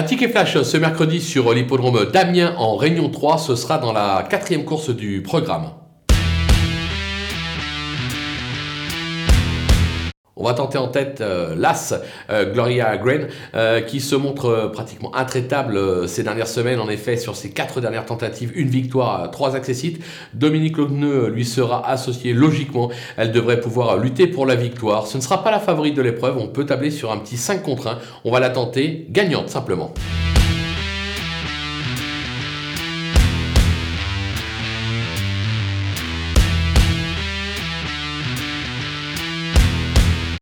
Un ticket flash ce mercredi sur l'hippodrome d'Amiens en Réunion 3, ce sera dans la quatrième course du programme. On va tenter en tête euh, l'As euh, Gloria Grain euh, qui se montre pratiquement intraitable ces dernières semaines. En effet, sur ses quatre dernières tentatives, une victoire, trois accessites. Dominique Logneux lui sera associé logiquement. Elle devrait pouvoir lutter pour la victoire. Ce ne sera pas la favorite de l'épreuve. On peut tabler sur un petit 5 contre 1. On va la tenter gagnante simplement.